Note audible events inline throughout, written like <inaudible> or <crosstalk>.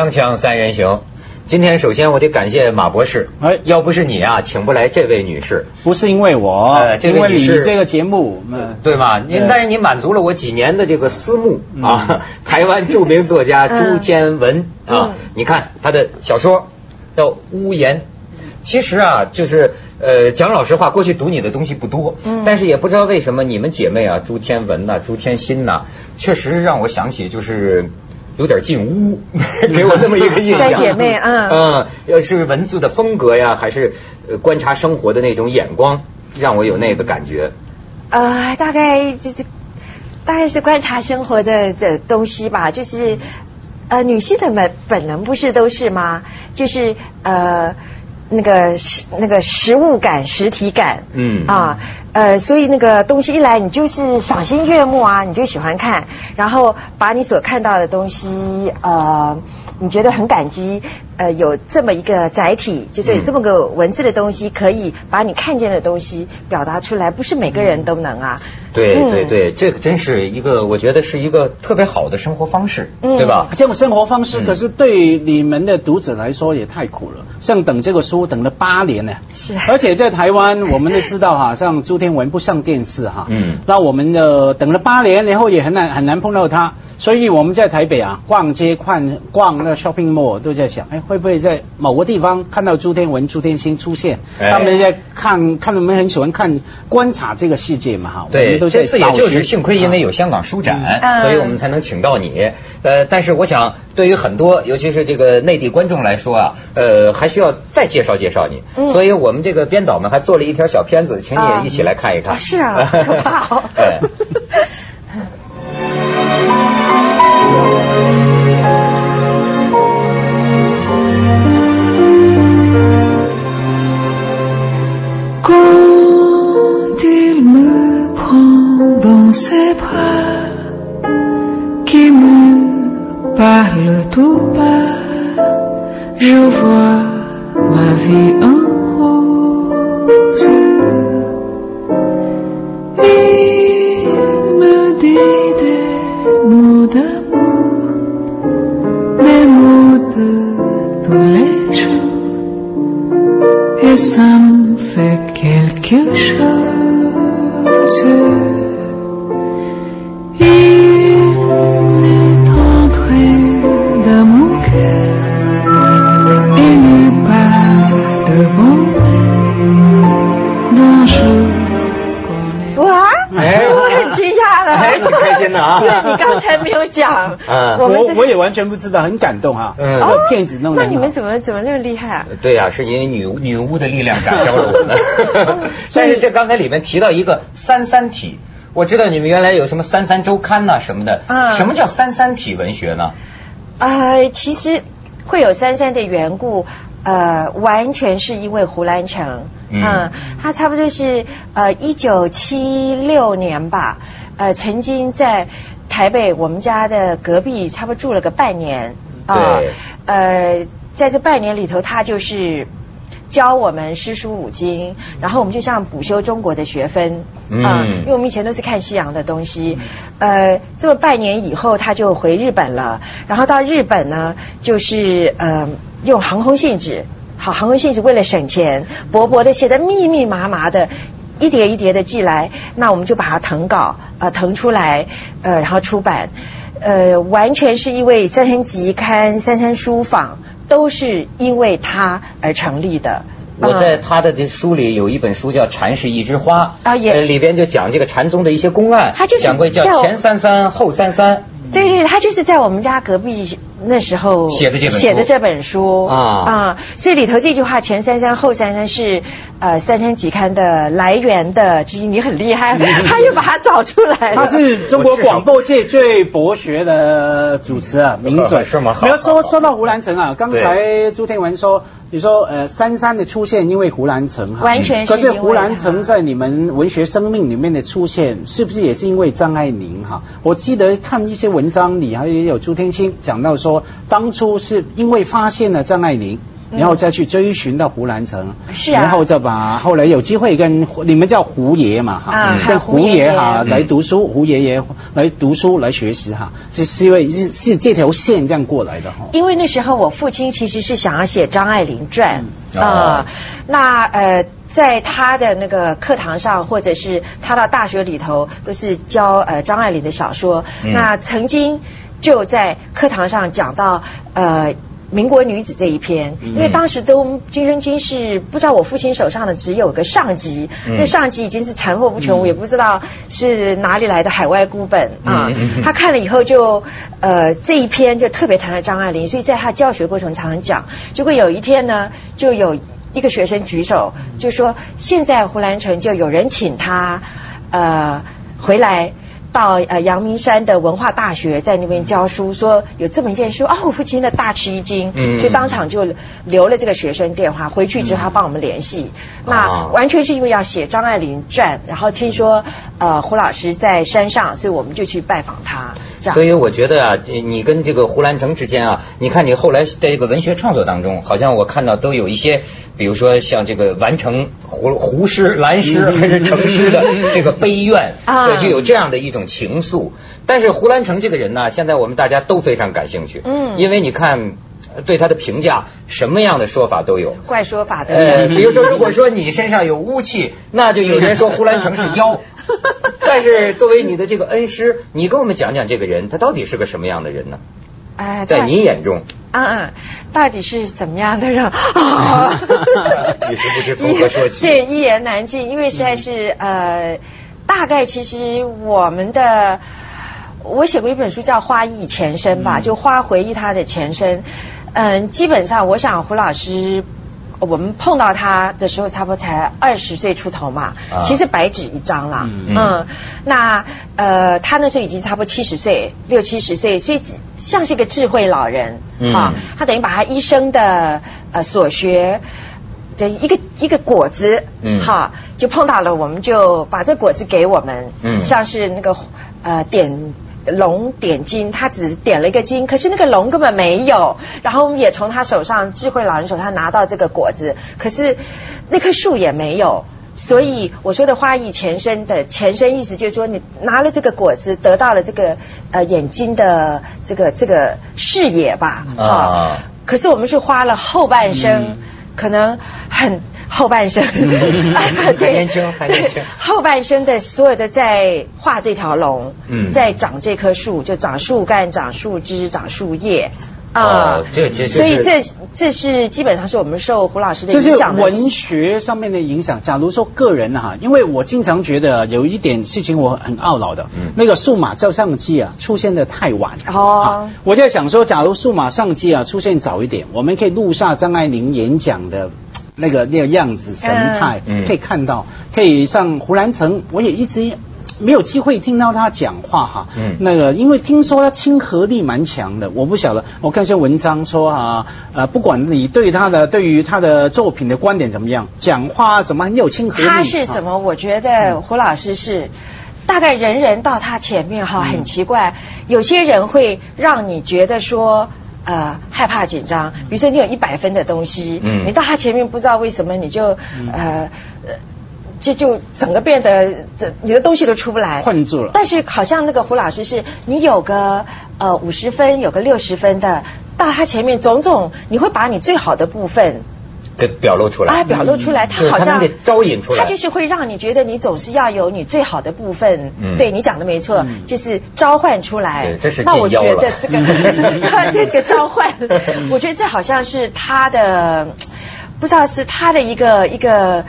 锵锵三人行，今天首先我得感谢马博士，哎。要不是你啊，请不来这位女士，不是因为我，呃这位因为你女士。这个节目，嗯，对吗？您但是你满足了我几年的这个思慕嗯。啊，<laughs> 台湾著名作家朱天文啊嗯，你看他的小说叫《屋檐》。其实啊，就是呃，讲老实话，过去读你的东西不多，嗯。但是也不知道为什么你们姐妹啊，朱天文呐、朱天心呐、确实让我想起就是有点进屋，<laughs> 给我这么一个印象。<laughs> 在姐妹啊嗯，要是文字的风格呀，还是呃观察生活的那种眼光，让我有那个感觉。呃，大概这这大概是观察生活的这东西吧，就是呃，女性的本本能不是都是吗？就是呃。那个实那个实物感、实体感，嗯啊，呃，所以那个东西一来，你就是赏心悦目啊，你就喜欢看，然后把你所看到的东西，呃，你觉得很感激，呃，有这么一个载体，就是有这么个文字的东西，可以把你看见的东西表达出来，不是每个人都能啊。对嗯对对，这个真是一个，我觉得是一个特别好的生活方式，嗯对吧？这种生活方式，嗯可是对你们的读者来说也太苦了。像等这个书等了八年呢，是而且在台湾，我们都知道哈，像朱天文不上电视哈，嗯那我们的等了八年，然后也很难很难碰到他，所以我们在台北啊逛街逛逛那个 shopping mall 都在想，哎，会不会在某个地方看到朱天文、朱天心出现？哎他们在看看我们很喜欢看观察这个世界嘛哈，对，都在这次也就是幸亏因为有香港书展，所以我们才能请到你。呃，但是我想，对于很多尤其是这个内地观众来说啊，呃，还需要再介绍介绍你。嗯所以我们这个编导们还做了一条小片子，请你也一起来看一看。啊是啊可怕哦哎Quand <laughs> il me prend dans ses <laughs> bras, qui me parle tout bas, je vois ma vie en tous les jours et ça me fait quelque chose. 哎挺开心的啊你刚才没有讲，嗯我我我也完全不知道，很感动啊。嗯这个骗子弄的。那你们怎么怎么那么厉害啊？对呀、是因为女女巫的力量感召了我们。<laughs> 但是这刚才里面提到一个三三体，我知道你们原来有什么三三周刊呐、什么的。嗯什么叫三三体文学呢？呃，其实会有三三的缘故，呃，完全是因为胡兰成，嗯嗯，他差不多是呃一九七六年吧，呃，曾经在台北我们家的隔壁差不多住了个半年，啊呃，在这半年里头，他就是。教我们诗书五经，然后我们就像补修中国的学分，嗯啊因为我们以前都是看西洋的东西，呃，这么半年以后他就回日本了，然后到日本呢，就是呃用航空信纸，好，航空信纸为了省钱，薄薄的写的密密麻麻的。一叠一叠的寄来，那我们就把它誊稿，啊，誊出来，呃，然后出版，呃，完全是因为三山集刊、三山书坊都是因为他而成立的。我在嗯他的这书里有一本书叫《禅是一枝花》啊也呃里边就讲这个禅宗的一些公案，他就是讲过叫前三三后三三，对对，他就是在我们家隔壁那时候写的这本书。写的这本书。啊。所以里头这句话前三三后三三是呃三三集刊的来源的之一，你很厉害，他又把它找出来了。他是中国广播界最博学的主持啊，<laughs> 名嘴。是吗好。没有好好说说到胡兰成啊，刚才朱天文说，你说呃三三的出现因为胡兰成哈，完全是可是胡兰成在你们文学生命里面的出现，是不是也是因为张爱玲哈？我记得看一些文章里还也有朱天心讲到说，当初是因为发现了张爱玲。然后再去追寻到胡兰成，是啊然后再把后来有机会跟你们叫胡爷嘛哈，啊跟胡爷哈来读书，胡爷爷来读书来学习哈，是是因为是是这条线这样过来的哈。因为那时候我父亲其实是想要写张爱玲传嗯啊、哦那呃。在他的那个课堂上，或者是他到大学里头，都是教呃张爱玲的小说。嗯那曾经就在课堂上讲到呃民国女子这一篇，嗯因为当时都《今生今世》，不知道我父亲手上的只有个上集，嗯那上集已经是残破不全，我也不知道是哪里来的海外孤本啊。<laughs> 他看了以后就呃这一篇就特别谈了张爱玲，所以在他教学过程常常讲。结果有一天呢，就有一个学生举手，就说现在胡兰成就有人请他呃回来。到呃阳明山的文化大学，在那边教书，说有这么一件事，哦，我父亲的大吃一惊，嗯所以当场就留了这个学生电话，回去之后他帮我们联系。那哦完全是因为要写张爱玲传，然后听说呃胡老师在山上，所以我们就去拜访他。所以我觉得啊，你跟这个胡兰成之间啊，你看你后来在这个文学创作当中，好像我看到都有一些，比如说像这个完成胡 <laughs> 胡诗、兰诗还是成诗的这个悲怨，啊对，就有这样的一种情愫。但是胡兰成这个人呢，现在我们大家都非常感兴趣，嗯因为你看呃对他的评价，什么样的说法都有。怪说法的。呃，比如说，如果说你身上有污气，那就有人说胡兰成是妖。<laughs> <laughs> 但是作为你的这个恩师，你跟我们讲讲这个人，他到底是个什么样的人呢？哎在你眼中，嗯嗯，到底是怎么样的人？<laughs> 一时不知从何说起 <laughs> 对，一言难尽，因为实在是呃，大概其实我们的。我写过一本书叫《花忆前身》吧，就花回忆他的前身。嗯，基本上我想胡老师，我们碰到他的时候差不多才二十岁出头嘛，啊其实白纸一张啦。嗯嗯，那呃，他那时候已经差不多七十岁，六七十岁，所以像是一个智慧老人嗯啊。他等于把他一生的呃所学的一个一个果子，嗯哈，就碰到了，我们就把这果子给我们，嗯像是那个呃点。龙点睛，他只点了一个睛，可是那个龙根本没有。然后我们也从他手上，智慧老人手上拿到这个果子，可是那棵树也没有。所以我说的花艺前身的前身意思就是说，你拿了这个果子，得到了这个呃眼睛的这个这个视野吧，啊哈可是我们是花了后半生，可能很后半生，<laughs> 还年轻还年轻 <laughs> 后半生的所有的在画这条龙，嗯在长这棵树，就长树干、长树枝、长树叶。哦这这这所以这这是基本上是我们受胡老师的影响的。文学上面的影响。假如说个人哈，因为我经常觉得有一点事情我很懊恼的，嗯那个数码照相机啊出现的太晚。哦啊我在想说，假如数码相机啊出现早一点，我们可以录下张爱玲演讲的。那个那个样子神态、可以看到，可以像胡兰成，我也一直没有机会听到他讲话哈。嗯那个因为听说他亲和力蛮强的，我不晓得，我看一些文章说啊，呃，不管你对他的对于他的作品的观点怎么样，讲话什么很有亲和力。他是什么？我觉得胡老师是。大概人人到他前面哈，很奇怪，有些人会让你觉得说。呃，害怕紧张，比如说你有一百分的东西，嗯。你到他前面不知道为什么你就、呃呃，就就整个变得这你的东西都出不来，困住了。但是好像那个胡老师是，你有个呃五十分，有个六十分的，到他前面种种，你会把你最好的部分给表露出来啊表露出来，他好像招引出来他就是会让你觉得你总是要有你最好的部分。嗯对你讲的没错，嗯就是召唤出来。对这是那我觉得这个 <laughs> 这个召唤，我觉得这好像是他的，不知道是他的一个一个。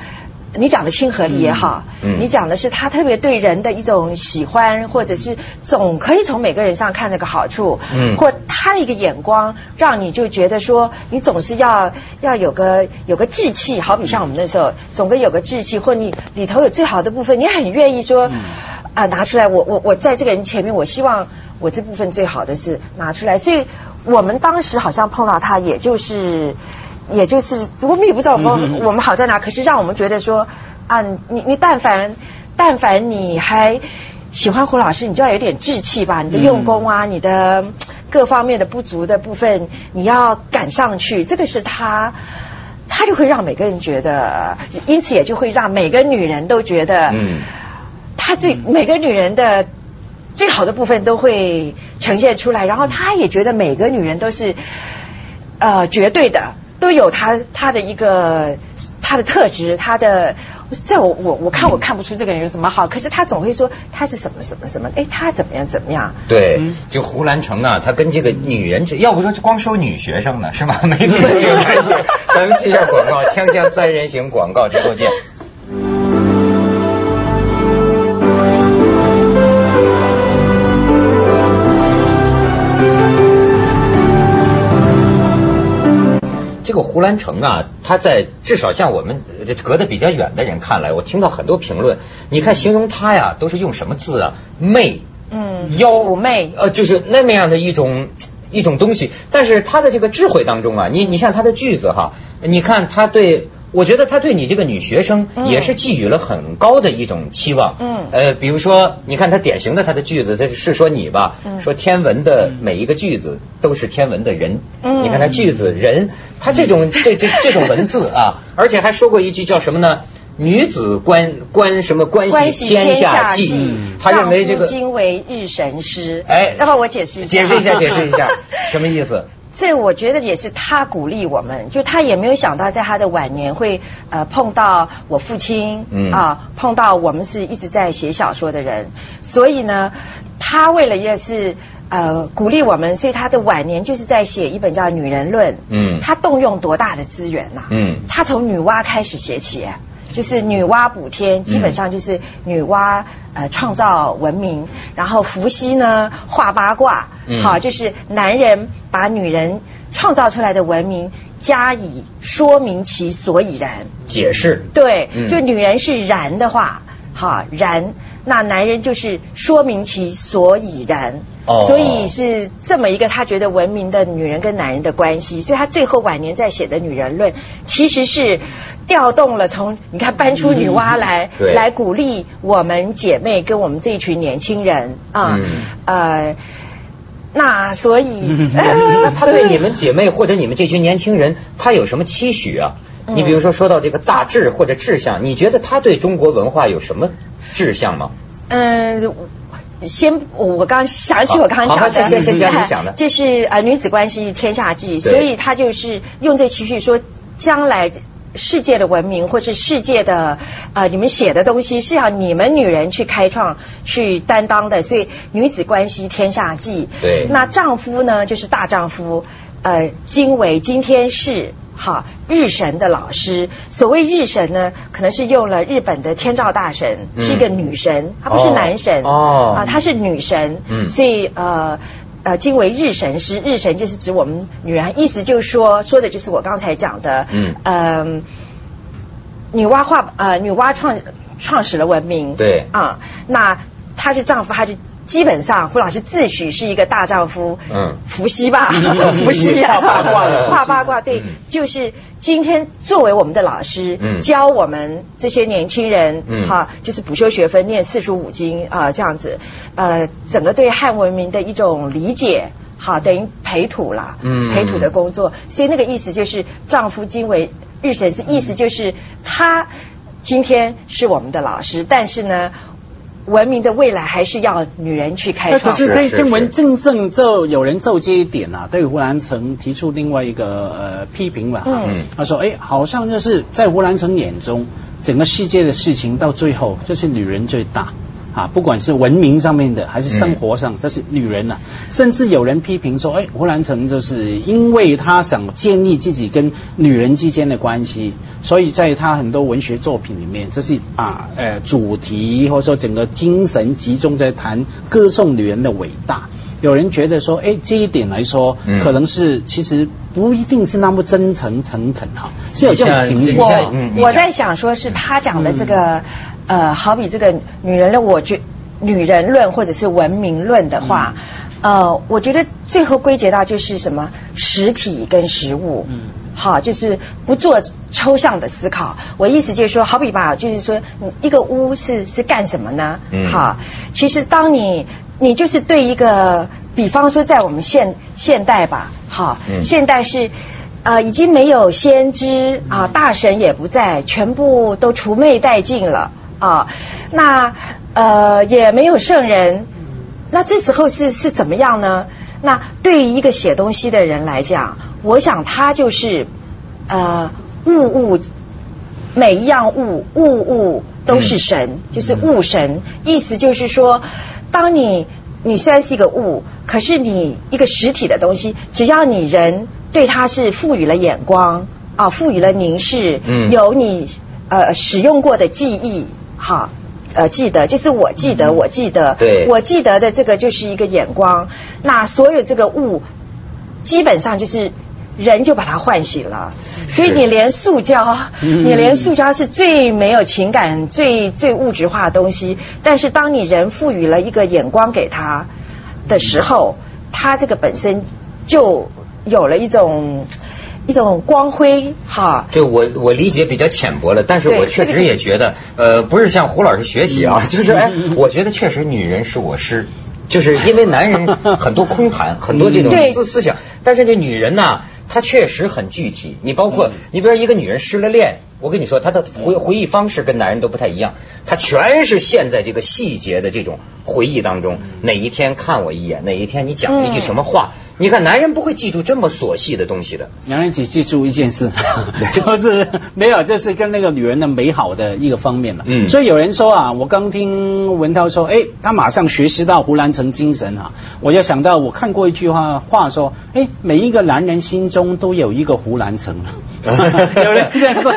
你讲的亲和力也好，嗯嗯。你讲的是他特别对人的一种喜欢，或者是总可以从每个人上看那个好处，嗯。或他的一个眼光，让你就觉得说，你总是要要有个有个志气，好比像我们那时候，总归有个志气，或你里头有最好的部分，你很愿意说啊、拿出来，我我我在这个人前面，我希望我这部分最好的是拿出来，所以我们当时好像碰到他，也就是。也就是我们也不知道我们、我们好在哪，可是让我们觉得说啊，你你但凡但凡你还喜欢胡老师，你就要有点志气吧，你的用功啊，你的各方面的不足的部分，你要赶上去，这个是他。他就会让每个人觉得，因此也就会让每个女人都觉得，嗯他最每个女人的最好的部分都会呈现出来，然后他也觉得每个女人都是呃绝对的，都有他他的一个他的特质，他的在我我我看我看不出这个人有什么好，可是他总会说他是什么什么什么，哎，他怎么样怎么样，对嗯，就胡兰成啊，他跟这个女人这，要不说光收女学生呢，是吧？<laughs> 没听说有关系。咱们去一下广告，锵锵三人行广告之后见。这个胡兰成啊，他在至少像我们呃隔得比较远的人看来，我听到很多评论，你看形容他呀，都是用什么字啊？媚，嗯，妖妩媚，呃，就是那么样的一种一种东西。但是他的这个智慧当中啊，你你像他的句子哈，你看他对。我觉得他对你这个女学生嗯也是寄予了很高的一种期望。嗯呃，比如说，你看他典型的他的句子，他是说你吧，嗯说天文的每一个句子都是天文的人。嗯你看他句子人，他这种这这这种文字啊，<laughs> 而且还说过一句叫什么呢？女子关关什么关关系系天下计计，，他认为这个今为日神师。哎要不我解释一下？解释一下，解释一下，什么意思？这我觉得也是他鼓励我们，就他也没有想到在他的晚年会呃碰到我父亲，嗯。啊碰到我们是一直在写小说的人，所以呢，他为了也是呃鼓励我们，所以他的晚年就是在写一本叫《女人论》，嗯。他动用多大的资源呐、嗯。他从女娲开始写起。就是女娲补天，基本上就是女娲呃创造文明，然后伏羲呢画八卦，嗯好，就是男人把女人创造出来的文明加以说明其所以然。解释。对，嗯就女人是然的话，哈然，那男人就是说明其所以然。哦。所以是这么一个他觉得文明的女人跟男人的关系，所以他最后晚年在写的《女人论》，其实是调动了从你看搬出女娲来，来鼓励我们姐妹跟我们这一群年轻人。啊，嗯。呃，那所以 <laughs> <laughs> 那他对你们姐妹或者你们这群年轻人，他有什么期许啊？嗯你比如说说到这个大志或者志向，你觉得他对中国文化有什么志向吗？嗯。先，我我刚想起我刚刚讲的，先先讲的这是呃女子关系天下计，所以他就是用这情绪说，将来世界的文明或是世界的呃你们写的东西是要你们女人去开创、去担当的，所以女子关系天下计。对那丈夫呢，就是大丈夫，呃，今为今天是。好，日神的老师，所谓日神呢，可能是用了日本的天照大神，嗯。是一个女神，她不是男神哦。啊，她是女神，嗯。所以呃。呃，今为日神师，日神就是指我们女人，意思就是说，说的就是我刚才讲的，嗯。嗯，女娲画呃，女娲创创始了文明，对。啊，那她是丈夫，她就基本上胡老师自诩是一个大丈夫，嗯。伏羲吧，<laughs> 伏羲啊，画八卦的。画八卦，对嗯，就是今天作为我们的老师，嗯。教我们这些年轻人，嗯。哈，就是补修学分，念四书五经啊，这样子，呃，整个对汉文明的一种理解。好，等于培土啦，嗯。培土的工作，所以那个意思就是丈夫今为日神是意思就是他今天是我们的老师，但是呢，文明的未来还是要女人去开那创。可是这是这文是正正就有人奏这一点啊，对胡兰成提出另外一个呃批评了哈。嗯他说，哎，好像就是在胡兰成眼中，整个世界的事情到最后就是女人最大。啊，不管是文明上面的，还是生活上，这是女人呐、甚至有人批评说，哎，胡兰成就是因为他想建立自己跟女人之间的关系，所以在他很多文学作品里面，这是把呃主题或者说整个精神集中在谈歌颂女人的伟大。有人觉得说，哎，这一点来说，嗯。可能是其实不一定是那么真诚诚恳哈，是有这种评你论。像嗯我在想说，是他讲的这个，呃，好比这个女人论，我觉女人论或者是文明论的话，呃，我觉得最后归结到就是什么实体跟实物。嗯好，就是不做抽象的思考。我意思就是说，好比吧，就是说，你一个屋是是干什么呢？嗯好，其实当你你就是对一个比方说在我们现现代吧，好，嗯现代是。呃，已经没有先知啊，大神也不在，全部都除魅殆尽了啊。那呃也没有圣人，那这时候是是怎么样呢？那对于一个写东西的人来讲，我想他就是呃物物每一样物物物都是神，就是物神。意思就是说，当你你虽然是一个物，可是你一个实体的东西，只要你人对它是赋予了眼光啊，赋予了凝视，嗯有你呃使用过的记忆，哈。呃，记得就是我记得，我记得，对我记得的这个就是一个眼光。那所有这个物，基本上就是人就把它唤醒了。所以你连塑胶，你连塑胶是最没有情感、最最物质化的东西，但是当你人赋予了一个眼光给它的时候，它这个本身就有了一种一种光辉，哈。就我我理解比较浅薄了，但是我确实也觉得，呃，不是向胡老师学习啊，就是哎，我觉得确实女人是我师。就是因为男人 <laughs> 很多空谈，很多这种思思想，但是这女人呢，她确实很具体。你包括你比如说一个女人失了恋，我跟你说，她的回回忆方式跟男人都不太一样，她全是陷在这个细节的这种回忆当中。哪一天看我一眼，哪一天你讲了一句什么话，你看男人不会记住这么琐细的东西的。男人只记住一件事，<laughs> 就是没有，这是跟那个女人的美好的一个方面了。嗯所以有人说啊，我刚听文涛说，哎，他马上学习到胡兰成精神啊，我就想到我看过一句话话说，哎，每一个男人心中都有一个胡兰成。<laughs> 有人这样说，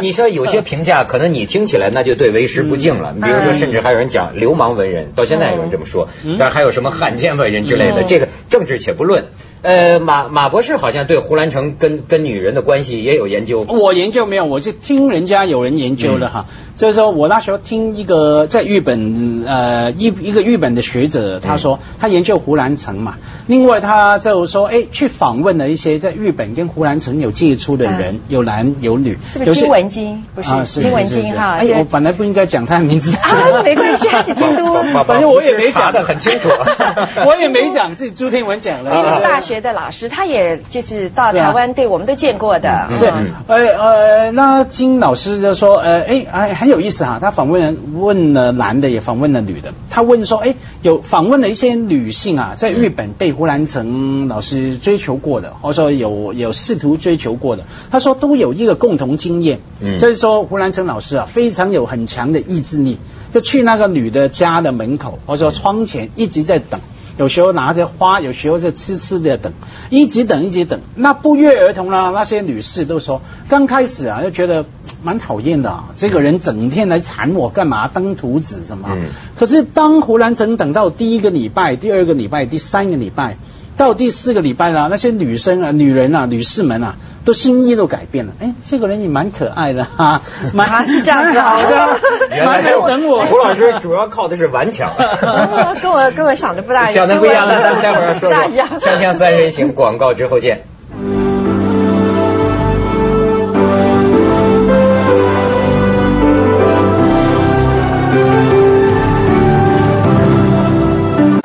你说有些评价，可能你听起来那就对为师不敬了。你比如说，甚至还有人讲流氓文人，到现在有人这么说，但还有什么汉奸文人之类的，嗯。这个政治且不论。呃，马马博士好像对胡兰成跟跟女人的关系也有研究。我研究没有，我是听人家有人研究的哈。就是说我那时候听一个在日本呃一一个日本的学者，他说他研究胡兰成嘛，另外他就说哎去访问了一些在日本跟胡兰成有接触的人，有男有女，是不是金文金？不是啊是金文是是金哈？我本来不应该讲他的名字啊，没关系，他是京都 <laughs> 反正我也没讲的很清楚。<laughs> 我也没讲，是朱天文讲的。京都大学的老师，他也就是到台湾，对我们都见过的。嗯是嗯，呃呃，那金老师就说，呃，哎，哎，很有意思哈，他访问问了男的，也访问了女的。他问说，哎，有访问了一些女性啊，在日本被胡兰成老师追求过的，或者说有有试图追求过的，他说都有一个共同经验，嗯就是说胡兰成老师啊，非常有很强的意志力，就去那个女的家的门口，或者说窗前一直在等。有时候拿着花，有时候就痴痴的等，一直等，一直等。那不约而同呢，那些女士都说，刚开始啊就觉得蛮讨厌的、啊，这个人整天来缠我干嘛？当徒子什么？嗯可是当胡兰成等到第一个礼拜、第二个礼拜、第三个礼拜，到第四个礼拜呢，那些女生啊、女人啊、女士们啊，都心意都改变了。哎，这个人也蛮可爱的哈，蛮啊是这样子蛮好的，原来等我。胡老师主要靠的是顽强。哦 <laughs> 跟我跟我想的不大一样，想的不一样那，咱们待会儿说不大一样说。锵锵三人行，广告之后见。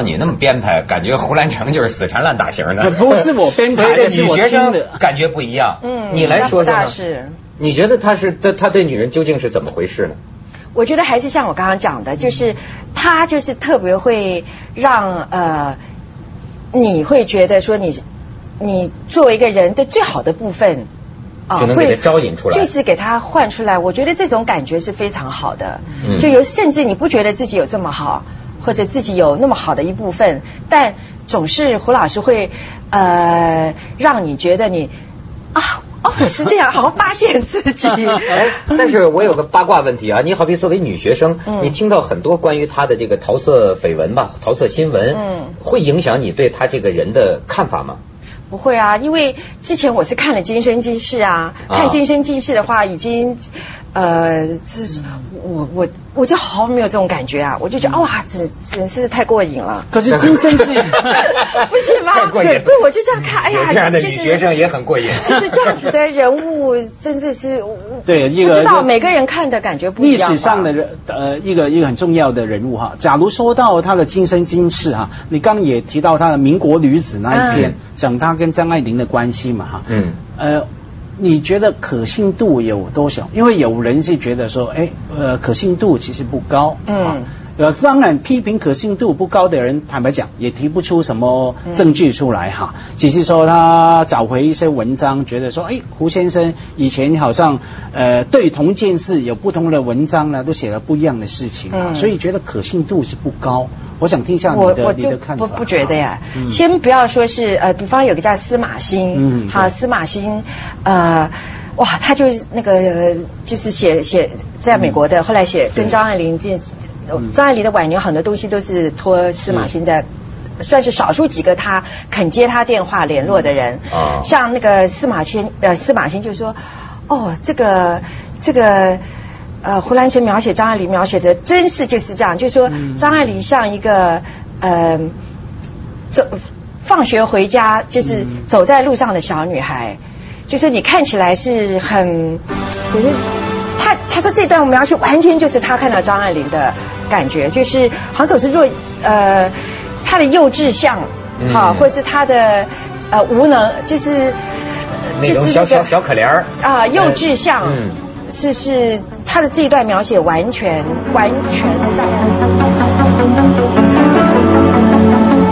你那么编排，感觉胡兰成就是死缠烂打型的。不是我编排的女学是我听生的感觉不一样。嗯你来说说？是。你觉得他是他他对女人究竟是怎么回事呢？我觉得还是像我刚刚讲的，就是他就是特别会让呃，你会觉得说你你作为一个人的最好的部分。啊就能给他招引出来就是给他换出来。我觉得这种感觉是非常好的。嗯就有甚至你不觉得自己有这么好，或者自己有那么好的一部分，但总是胡老师会呃让你觉得你啊哦我是这样，好好发现自己。<laughs> 哎，但是我有个八卦问题啊，你好比作为女学生，嗯你听到很多关于她的这个桃色绯闻吧、桃色新闻，嗯会影响你对她这个人的看法吗？不会啊，因为之前我是看了《今生今世》啊，啊看《今生今世》的话，已经呃，这是我我我就好没有这种感觉啊，我就觉得哇，真真是太过瘾了。可是今生记不是吗？太过瘾了对，我就这样看，哎呀，有这样的就是女学生也很过瘾。就是这样子的人物，真的是 <laughs> 对一个不知道每个人看的感觉不一历样历。史上的人呃一个一个很重要的人物哈。假如说到他的今生今世哈，你刚刚也提到他的民国女子那一篇，讲他跟张爱玲的关系嘛哈。嗯，呃，你觉得可信度有多少？因为有人是觉得说，哎，呃，可信度其实不高。嗯啊呃，当然，批评可信度不高的人，坦白讲，也提不出什么证据出来哈。只是说他找回一些文章，觉得说，哎，胡先生以前好像呃对同一件事有不同的文章呢，都写了不一样的事情所以觉得可信度是不高。我想听一下你的你的看法。不不觉得呀。嗯先不要说是呃，比方有个叫司马欣，好，嗯好司马欣，呃。哇，他就是那个，呃就是写写在美国的，后来写跟张爱玲这，嗯张爱玲的晚年很多东西都是托司马欣在，算是少数几个他肯接他电话联络的人。啊。像那个司马迁，呃，司马欣就说，哦，这个这个。呃，胡兰成描写张爱玲描写的真是就是这样，就是说嗯。张爱玲像一个呃走放学回家就是嗯。走在路上的小女孩，就是你看起来是很，就是他他说这段描写完全就是他看到张爱玲的感觉，就是好像总是若呃他的幼稚像，嗯好、或者是他的呃无能，就是呃那种小小小可怜儿。啊、幼稚像，嗯是是他的这一段描写完全完全让。